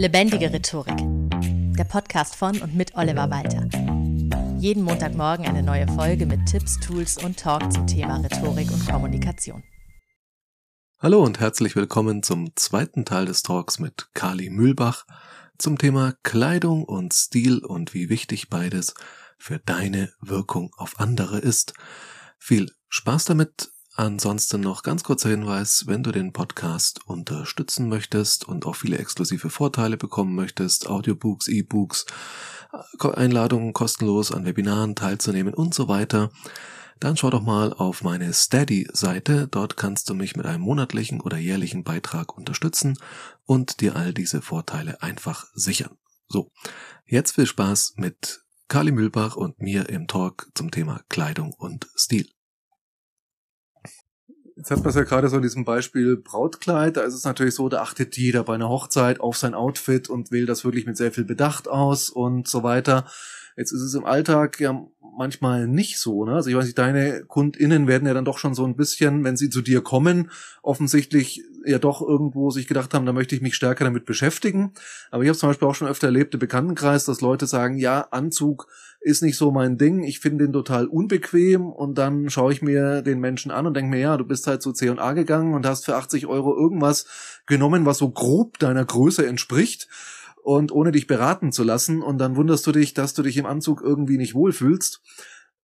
Lebendige Rhetorik. Der Podcast von und mit Oliver Walter. Jeden Montagmorgen eine neue Folge mit Tipps, Tools und Talk zum Thema Rhetorik und Kommunikation. Hallo und herzlich willkommen zum zweiten Teil des Talks mit Kali Mühlbach zum Thema Kleidung und Stil und wie wichtig beides für deine Wirkung auf andere ist. Viel Spaß damit Ansonsten noch ganz kurzer Hinweis, wenn du den Podcast unterstützen möchtest und auch viele exklusive Vorteile bekommen möchtest, Audiobooks, E-Books, Einladungen kostenlos an Webinaren teilzunehmen und so weiter, dann schau doch mal auf meine Steady-Seite. Dort kannst du mich mit einem monatlichen oder jährlichen Beitrag unterstützen und dir all diese Vorteile einfach sichern. So, jetzt viel Spaß mit Kali Mühlbach und mir im Talk zum Thema Kleidung und Stil. Jetzt hat man es ja gerade so in diesem Beispiel Brautkleid, da ist es natürlich so, da achtet jeder bei einer Hochzeit auf sein Outfit und wählt das wirklich mit sehr viel Bedacht aus und so weiter. Jetzt ist es im Alltag ja manchmal nicht so, ne? Also ich weiß nicht, deine KundInnen werden ja dann doch schon so ein bisschen, wenn sie zu dir kommen, offensichtlich ja doch irgendwo sich gedacht haben, da möchte ich mich stärker damit beschäftigen. Aber ich habe zum Beispiel auch schon öfter erlebt im Bekanntenkreis, dass Leute sagen, ja, Anzug ist nicht so mein Ding, ich finde den total unbequem und dann schaue ich mir den Menschen an und denke mir, ja, du bist halt zu C&A gegangen und hast für 80 Euro irgendwas genommen, was so grob deiner Größe entspricht und ohne dich beraten zu lassen und dann wunderst du dich, dass du dich im Anzug irgendwie nicht wohlfühlst.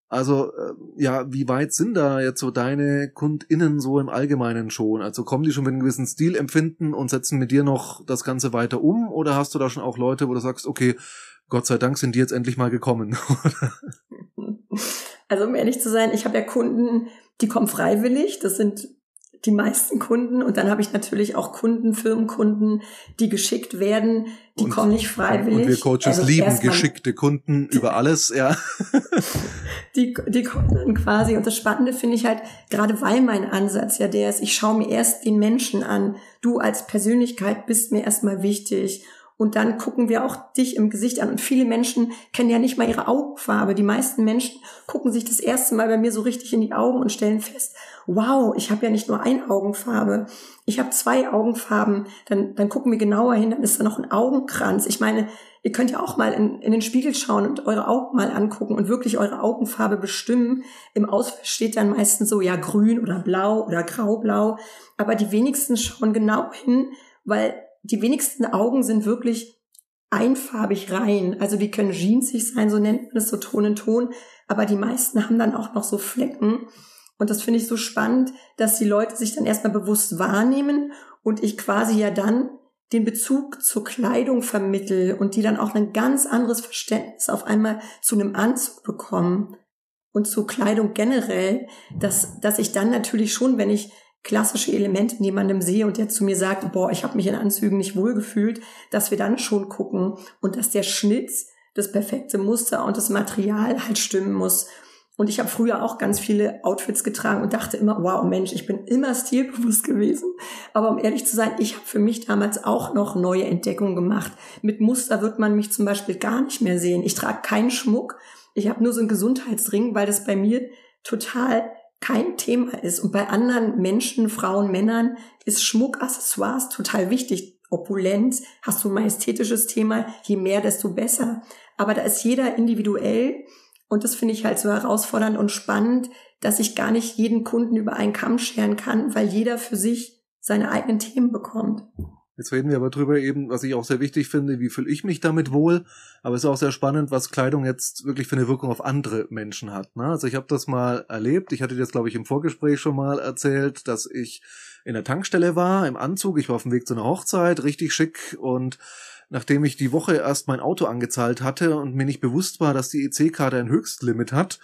Also äh, ja, wie weit sind da jetzt so deine KundInnen so im Allgemeinen schon? Also kommen die schon mit einem gewissen Stil empfinden und setzen mit dir noch das Ganze weiter um? Oder hast du da schon auch Leute, wo du sagst, okay, Gott sei Dank sind die jetzt endlich mal gekommen. also um ehrlich zu sein, ich habe ja Kunden, die kommen freiwillig. Das sind die meisten Kunden. Und dann habe ich natürlich auch Kunden, Firmenkunden, die geschickt werden. Die und, kommen nicht freiwillig. Und wir Coaches also lieben geschickte Kunden über alles, ja. die, die kommen dann quasi. Und das Spannende finde ich halt, gerade weil mein Ansatz ja der ist, ich schaue mir erst den Menschen an. Du als Persönlichkeit bist mir erstmal wichtig. Und dann gucken wir auch dich im Gesicht an. Und viele Menschen kennen ja nicht mal ihre Augenfarbe. Die meisten Menschen gucken sich das erste Mal bei mir so richtig in die Augen und stellen fest, wow, ich habe ja nicht nur eine Augenfarbe, ich habe zwei Augenfarben. Dann, dann gucken wir genauer hin, dann ist da noch ein Augenkranz. Ich meine, ihr könnt ja auch mal in, in den Spiegel schauen und eure Augen mal angucken und wirklich eure Augenfarbe bestimmen. Im Auswahl steht dann meistens so, ja, grün oder blau oder graublau. Aber die wenigsten schauen genau hin, weil die wenigsten Augen sind wirklich einfarbig rein. Also die können jeansig sein, so nennt man es so Ton in Ton. Aber die meisten haben dann auch noch so Flecken. Und das finde ich so spannend, dass die Leute sich dann erstmal bewusst wahrnehmen und ich quasi ja dann den Bezug zur Kleidung vermittel und die dann auch ein ganz anderes Verständnis auf einmal zu einem Anzug bekommen und zur Kleidung generell, dass, dass ich dann natürlich schon, wenn ich klassische Elemente jemandem sehe und der zu mir sagt, boah, ich habe mich in Anzügen nicht wohlgefühlt, dass wir dann schon gucken und dass der Schnitt, das perfekte Muster und das Material halt stimmen muss. Und ich habe früher auch ganz viele Outfits getragen und dachte immer, wow, Mensch, ich bin immer stilbewusst gewesen. Aber um ehrlich zu sein, ich habe für mich damals auch noch neue Entdeckungen gemacht. Mit Muster wird man mich zum Beispiel gar nicht mehr sehen. Ich trage keinen Schmuck. Ich habe nur so einen Gesundheitsring, weil das bei mir total kein Thema ist. Und bei anderen Menschen, Frauen, Männern ist Schmuck, Accessoires total wichtig. Opulenz, hast du ein majestätisches Thema, je mehr, desto besser. Aber da ist jeder individuell und das finde ich halt so herausfordernd und spannend, dass ich gar nicht jeden Kunden über einen Kamm scheren kann, weil jeder für sich seine eigenen Themen bekommt. Jetzt reden wir aber drüber eben, was ich auch sehr wichtig finde, wie fühle ich mich damit wohl. Aber es ist auch sehr spannend, was Kleidung jetzt wirklich für eine Wirkung auf andere Menschen hat. Ne? Also ich habe das mal erlebt. Ich hatte das, glaube ich, im Vorgespräch schon mal erzählt, dass ich in der Tankstelle war, im Anzug. Ich war auf dem Weg zu einer Hochzeit, richtig schick. Und nachdem ich die Woche erst mein Auto angezahlt hatte und mir nicht bewusst war, dass die EC-Karte ein Höchstlimit hat,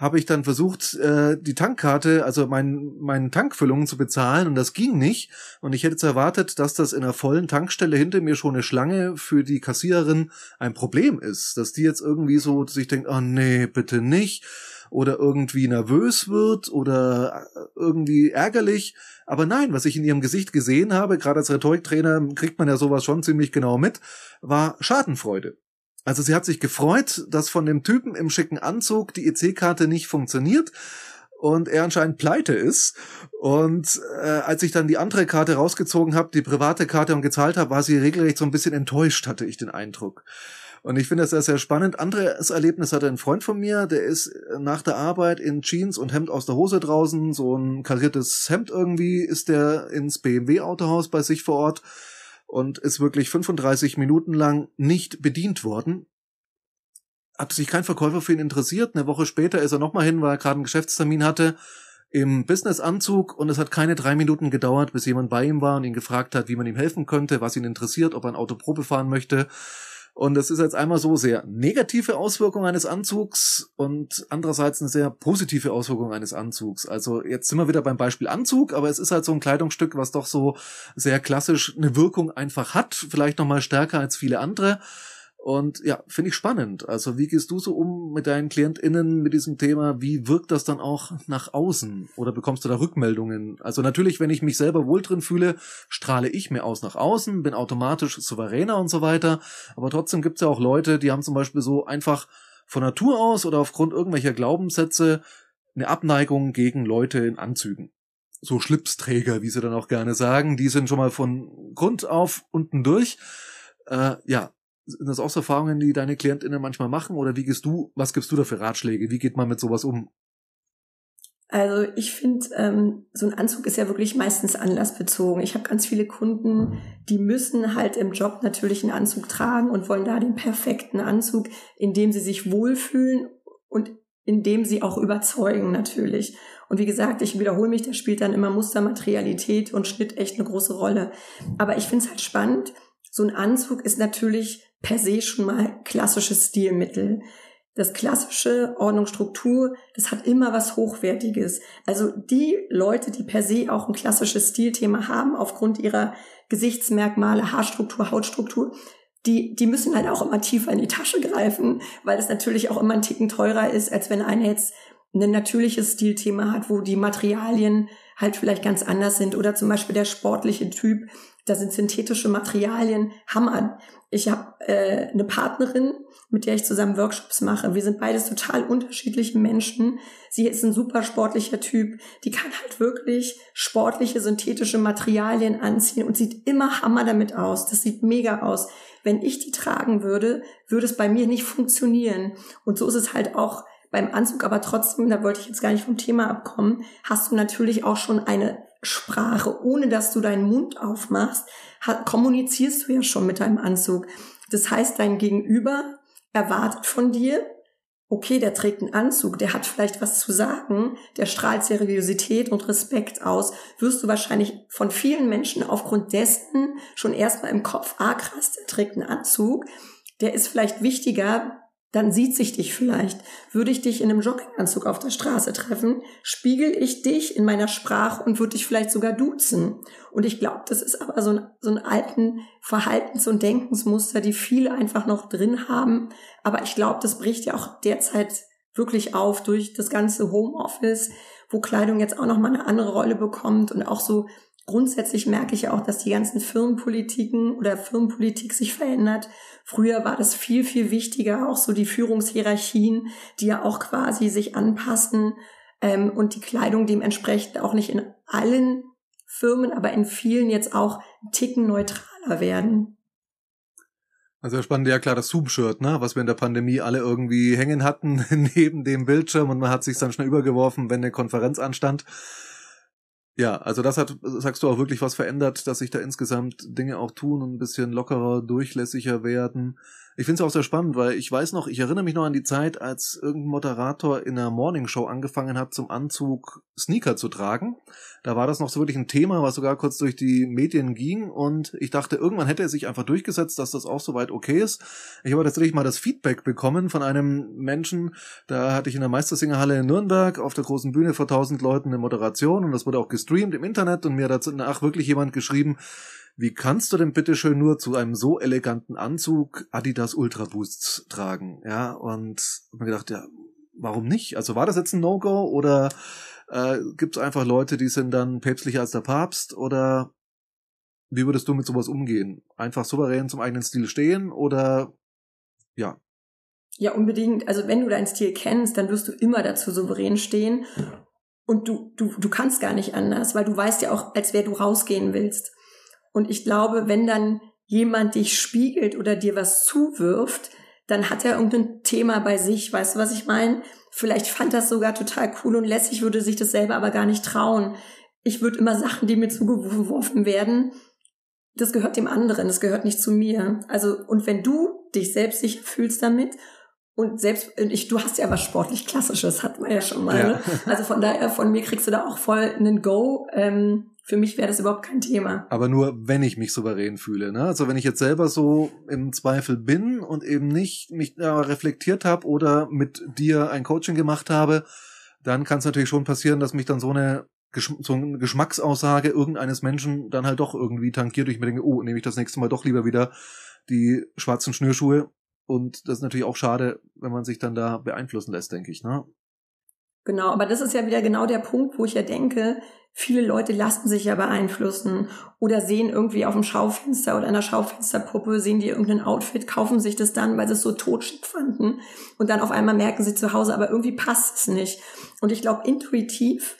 habe ich dann versucht, äh, die Tankkarte, also mein, meine Tankfüllungen zu bezahlen und das ging nicht. Und ich hätte jetzt erwartet, dass das in einer vollen Tankstelle hinter mir schon eine Schlange für die Kassiererin ein Problem ist. Dass die jetzt irgendwie so sich denkt, oh nee, bitte nicht. Oder irgendwie nervös wird oder äh, irgendwie ärgerlich. Aber nein, was ich in ihrem Gesicht gesehen habe, gerade als Rhetoriktrainer kriegt man ja sowas schon ziemlich genau mit, war Schadenfreude. Also sie hat sich gefreut, dass von dem Typen im schicken Anzug die EC-Karte nicht funktioniert und er anscheinend pleite ist. Und äh, als ich dann die andere Karte rausgezogen habe, die private Karte und gezahlt habe, war sie regelrecht so ein bisschen enttäuscht, hatte ich den Eindruck. Und ich finde das sehr, sehr spannend. Anderes Erlebnis hatte ein Freund von mir, der ist nach der Arbeit in Jeans und Hemd aus der Hose draußen, so ein kariertes Hemd irgendwie, ist der ins BMW-Autohaus bei sich vor Ort und ist wirklich 35 Minuten lang nicht bedient worden. Hat sich kein Verkäufer für ihn interessiert. Eine Woche später ist er nochmal hin, weil er gerade einen Geschäftstermin hatte im Businessanzug und es hat keine drei Minuten gedauert, bis jemand bei ihm war und ihn gefragt hat, wie man ihm helfen könnte, was ihn interessiert, ob er ein Auto Probe fahren möchte. Und das ist jetzt einmal so sehr negative Auswirkung eines Anzugs und andererseits eine sehr positive Auswirkung eines Anzugs. Also jetzt sind wir wieder beim Beispiel Anzug, aber es ist halt so ein Kleidungsstück, was doch so sehr klassisch eine Wirkung einfach hat, vielleicht nochmal stärker als viele andere. Und ja, finde ich spannend. Also wie gehst du so um mit deinen KlientInnen mit diesem Thema? Wie wirkt das dann auch nach außen? Oder bekommst du da Rückmeldungen? Also natürlich, wenn ich mich selber wohl drin fühle, strahle ich mir aus nach außen, bin automatisch souveräner und so weiter. Aber trotzdem gibt es ja auch Leute, die haben zum Beispiel so einfach von Natur aus oder aufgrund irgendwelcher Glaubenssätze eine Abneigung gegen Leute in Anzügen. So Schlipsträger, wie sie dann auch gerne sagen, die sind schon mal von Grund auf unten durch. Äh, ja, sind das auch so Erfahrungen, die deine KlientInnen manchmal machen? Oder wie gehst du, was gibst du da für Ratschläge? Wie geht man mit sowas um? Also ich finde, ähm, so ein Anzug ist ja wirklich meistens anlassbezogen. Ich habe ganz viele Kunden, die müssen halt im Job natürlich einen Anzug tragen und wollen da den perfekten Anzug, in dem sie sich wohlfühlen und in dem sie auch überzeugen natürlich. Und wie gesagt, ich wiederhole mich, da spielt dann immer Mustermaterialität und Schnitt echt eine große Rolle. Aber ich finde es halt spannend. So ein Anzug ist natürlich per se schon mal klassisches Stilmittel. Das klassische Ordnungsstruktur, das hat immer was Hochwertiges. Also die Leute, die per se auch ein klassisches Stilthema haben, aufgrund ihrer Gesichtsmerkmale, Haarstruktur, Hautstruktur, die, die müssen halt auch immer tiefer in die Tasche greifen, weil es natürlich auch immer ein Ticken teurer ist, als wenn einer jetzt ein natürliches Stilthema hat, wo die Materialien halt vielleicht ganz anders sind oder zum Beispiel der sportliche Typ, da sind synthetische Materialien Hammer. Ich habe äh, eine Partnerin, mit der ich zusammen Workshops mache. Wir sind beides total unterschiedliche Menschen. Sie ist ein super sportlicher Typ. Die kann halt wirklich sportliche synthetische Materialien anziehen und sieht immer Hammer damit aus. Das sieht mega aus. Wenn ich die tragen würde, würde es bei mir nicht funktionieren. Und so ist es halt auch beim Anzug, aber trotzdem, da wollte ich jetzt gar nicht vom Thema abkommen, hast du natürlich auch schon eine Sprache, ohne dass du deinen Mund aufmachst, kommunizierst du ja schon mit deinem Anzug. Das heißt, dein Gegenüber erwartet von dir, okay, der trägt einen Anzug, der hat vielleicht was zu sagen, der strahlt Seriosität und Respekt aus, wirst du wahrscheinlich von vielen Menschen aufgrund dessen schon erstmal im Kopf, ah krass, der trägt einen Anzug, der ist vielleicht wichtiger dann sieht sich dich vielleicht. Würde ich dich in einem Jogginganzug auf der Straße treffen, spiegel ich dich in meiner Sprache und würde dich vielleicht sogar duzen. Und ich glaube, das ist aber so ein, so ein alten Verhaltens- und Denkensmuster, die viele einfach noch drin haben. Aber ich glaube, das bricht ja auch derzeit wirklich auf durch das ganze Homeoffice, wo Kleidung jetzt auch noch mal eine andere Rolle bekommt und auch so grundsätzlich merke ich auch, dass die ganzen Firmenpolitiken oder Firmenpolitik sich verändert. Früher war das viel, viel wichtiger, auch so die Führungshierarchien, die ja auch quasi sich anpassen ähm, und die Kleidung dementsprechend auch nicht in allen Firmen, aber in vielen jetzt auch Ticken neutraler werden. Also spannend, ja klar, das Zoom-Shirt, ne, was wir in der Pandemie alle irgendwie hängen hatten neben dem Bildschirm und man hat sich dann schnell übergeworfen, wenn eine Konferenz anstand. Ja, also das hat, sagst du, auch wirklich was verändert, dass sich da insgesamt Dinge auch tun und ein bisschen lockerer, durchlässiger werden. Ich finde es auch sehr spannend, weil ich weiß noch, ich erinnere mich noch an die Zeit, als irgendein Moderator in einer Morningshow angefangen hat, zum Anzug Sneaker zu tragen. Da war das noch so wirklich ein Thema, was sogar kurz durch die Medien ging und ich dachte, irgendwann hätte er sich einfach durchgesetzt, dass das auch soweit okay ist. Ich habe tatsächlich mal das Feedback bekommen von einem Menschen, da hatte ich in der Meistersingerhalle in Nürnberg auf der großen Bühne vor tausend Leuten eine Moderation und das wurde auch gestreamt im Internet und mir hat danach wirklich jemand geschrieben, wie kannst du denn bitte schön nur zu einem so eleganten Anzug Adidas Ultra Boosts tragen? Ja, und hab mir gedacht, ja, warum nicht? Also war das jetzt ein No-Go oder äh, gibt es einfach Leute, die sind dann päpstlicher als der Papst oder wie würdest du mit sowas umgehen? Einfach souverän zum eigenen Stil stehen oder ja? Ja, unbedingt. Also wenn du deinen Stil kennst, dann wirst du immer dazu souverän stehen. Und du, du, du kannst gar nicht anders, weil du weißt ja auch, als wer du rausgehen willst. Und ich glaube, wenn dann jemand dich spiegelt oder dir was zuwirft, dann hat er irgendein Thema bei sich, weißt du, was ich meine? Vielleicht fand das sogar total cool und lässig, würde sich das selber aber gar nicht trauen. Ich würde immer Sachen, die mir zugeworfen werden, das gehört dem anderen, das gehört nicht zu mir. Also, und wenn du dich selbst sicher fühlst damit und selbst, ich, du hast ja was sportlich Klassisches, hat man ja schon mal. Ja. Ne? Also von daher, von mir kriegst du da auch voll einen Go. Ähm, für mich wäre das überhaupt kein Thema. Aber nur, wenn ich mich souverän fühle. Ne? Also wenn ich jetzt selber so im Zweifel bin und eben nicht mich äh, reflektiert habe oder mit dir ein Coaching gemacht habe, dann kann es natürlich schon passieren, dass mich dann so eine so eine Geschmacksaussage irgendeines Menschen dann halt doch irgendwie tankiert und ich mir denke, oh, nehme ich das nächste Mal doch lieber wieder die schwarzen Schnürschuhe. Und das ist natürlich auch schade, wenn man sich dann da beeinflussen lässt, denke ich, ne? Genau, aber das ist ja wieder genau der Punkt, wo ich ja denke, viele Leute lassen sich ja beeinflussen oder sehen irgendwie auf dem Schaufenster oder einer Schaufensterpuppe, sehen die irgendein Outfit, kaufen sich das dann, weil sie es so totschick fanden und dann auf einmal merken sie zu Hause, aber irgendwie passt es nicht. Und ich glaube, intuitiv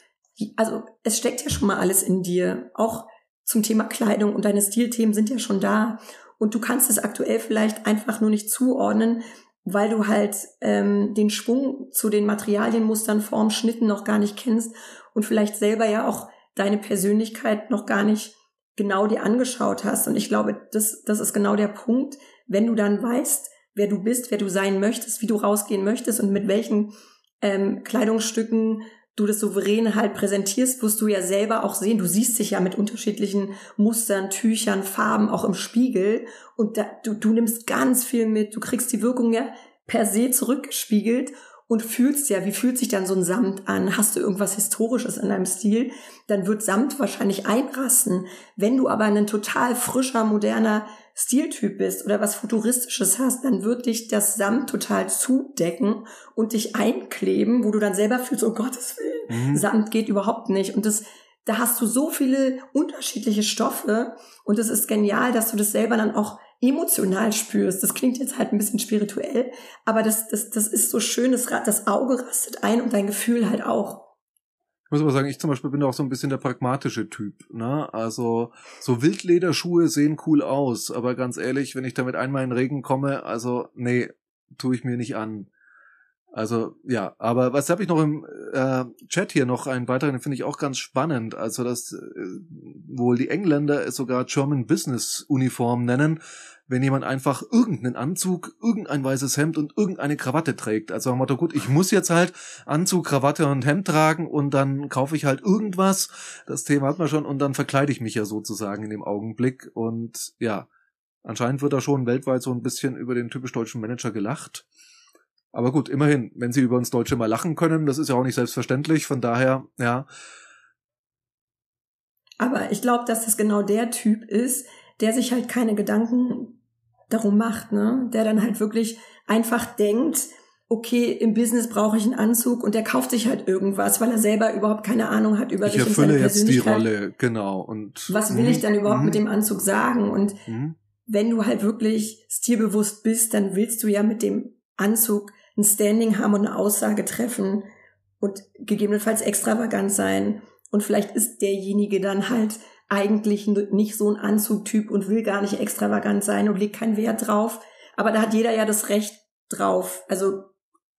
also es steckt ja schon mal alles in dir. Auch zum Thema Kleidung und deine Stilthemen sind ja schon da. Und du kannst es aktuell vielleicht einfach nur nicht zuordnen, weil du halt ähm, den Schwung zu den Materialienmustern, Form, Schnitten noch gar nicht kennst und vielleicht selber ja auch deine Persönlichkeit noch gar nicht genau dir angeschaut hast. Und ich glaube, das, das ist genau der Punkt, wenn du dann weißt, wer du bist, wer du sein möchtest, wie du rausgehen möchtest und mit welchen ähm, Kleidungsstücken du das Souverän halt präsentierst, wirst du ja selber auch sehen, du siehst dich ja mit unterschiedlichen Mustern, Tüchern, Farben auch im Spiegel und da, du, du nimmst ganz viel mit, du kriegst die Wirkung ja per se zurückgespiegelt und fühlst ja, wie fühlt sich dann so ein Samt an? Hast du irgendwas Historisches in deinem Stil? Dann wird Samt wahrscheinlich einrasten. Wenn du aber ein total frischer, moderner Stiltyp bist oder was Futuristisches hast, dann wird dich das Samt total zudecken und dich einkleben, wo du dann selber fühlst, oh Gottes Willen, mhm. Samt geht überhaupt nicht. Und das, da hast du so viele unterschiedliche Stoffe und es ist genial, dass du das selber dann auch emotional spürst. Das klingt jetzt halt ein bisschen spirituell, aber das, das, das ist so schön, das, das Auge rastet ein und dein Gefühl halt auch. Ich muss aber sagen, ich zum Beispiel bin auch so ein bisschen der pragmatische Typ. Ne? Also so Wildlederschuhe sehen cool aus, aber ganz ehrlich, wenn ich damit einmal in den Regen komme, also nee, tue ich mir nicht an. Also ja, aber was habe ich noch im äh, Chat hier noch einen weiteren, finde ich auch ganz spannend. Also dass äh, wohl die Engländer es sogar German Business Uniform nennen, wenn jemand einfach irgendeinen Anzug, irgendein weißes Hemd und irgendeine Krawatte trägt. Also am Motto, gut, ich muss jetzt halt Anzug, Krawatte und Hemd tragen und dann kaufe ich halt irgendwas. Das Thema hat man schon und dann verkleide ich mich ja sozusagen in dem Augenblick. Und ja, anscheinend wird da schon weltweit so ein bisschen über den typisch deutschen Manager gelacht. Aber gut, immerhin, wenn sie über uns Deutsche mal lachen können, das ist ja auch nicht selbstverständlich. Von daher, ja. Aber ich glaube, dass das genau der Typ ist, der sich halt keine Gedanken darum macht, ne? Der dann halt wirklich einfach denkt, okay, im Business brauche ich einen Anzug und der kauft sich halt irgendwas, weil er selber überhaupt keine Ahnung hat über ich sich und seine jetzt die Rolle, genau. Und was will ich dann überhaupt mit mhm. dem Anzug sagen? Und mhm. wenn du halt wirklich stilbewusst bist, dann willst du ja mit dem Anzug ein Standing haben und eine Aussage treffen und gegebenenfalls extravagant sein. Und vielleicht ist derjenige dann halt eigentlich nicht so ein Anzugtyp und will gar nicht extravagant sein und legt keinen Wert drauf. Aber da hat jeder ja das Recht drauf. Also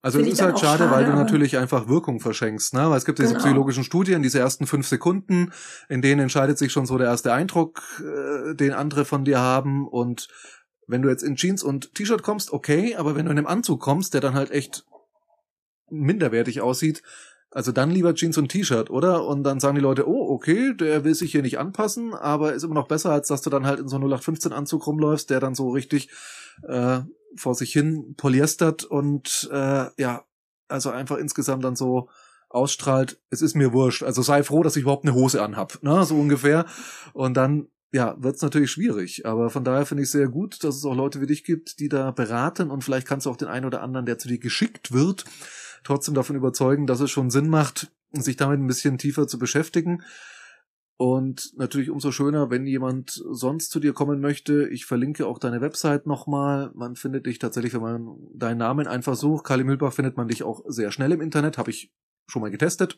also es ist halt schade, schade, weil du natürlich einfach Wirkung verschenkst, ne? Weil es gibt diese genau. psychologischen Studien, diese ersten fünf Sekunden, in denen entscheidet sich schon so der erste Eindruck, äh, den andere von dir haben. Und wenn du jetzt in Jeans und T-Shirt kommst, okay, aber wenn du in einem Anzug kommst, der dann halt echt minderwertig aussieht, also dann lieber Jeans und T-Shirt, oder? Und dann sagen die Leute, oh, okay, der will sich hier nicht anpassen, aber ist immer noch besser, als dass du dann halt in so 0815 Anzug rumläufst, der dann so richtig äh, vor sich hin polyestert und äh, ja, also einfach insgesamt dann so ausstrahlt, es ist mir wurscht. Also sei froh, dass ich überhaupt eine Hose anhab, ne? So ungefähr. Und dann ja, wird's natürlich schwierig. Aber von daher finde ich sehr gut, dass es auch Leute wie dich gibt, die da beraten und vielleicht kannst du auch den einen oder anderen, der zu dir geschickt wird, trotzdem davon überzeugen, dass es schon Sinn macht, sich damit ein bisschen tiefer zu beschäftigen. Und natürlich umso schöner, wenn jemand sonst zu dir kommen möchte. Ich verlinke auch deine Website nochmal. Man findet dich tatsächlich, wenn man deinen Namen einfach sucht. Kali Mühlbach findet man dich auch sehr schnell im Internet. Habe ich schon mal getestet.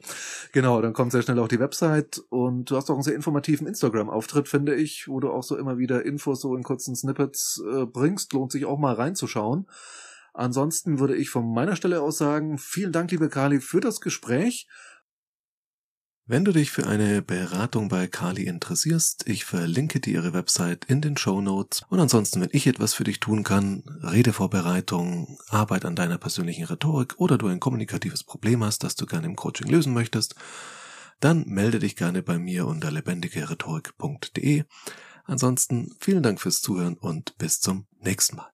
Genau, dann kommt sehr schnell auch die Website und du hast auch einen sehr informativen Instagram-Auftritt, finde ich, wo du auch so immer wieder Infos so in kurzen Snippets äh, bringst. Lohnt sich auch mal reinzuschauen. Ansonsten würde ich von meiner Stelle aus sagen, vielen Dank, liebe Kali, für das Gespräch. Wenn du dich für eine Beratung bei Kali interessierst, ich verlinke dir ihre Website in den Show Notes. Und ansonsten, wenn ich etwas für dich tun kann, Redevorbereitung, Arbeit an deiner persönlichen Rhetorik oder du ein kommunikatives Problem hast, das du gerne im Coaching lösen möchtest, dann melde dich gerne bei mir unter lebendigerhetorik.de. Ansonsten vielen Dank fürs Zuhören und bis zum nächsten Mal.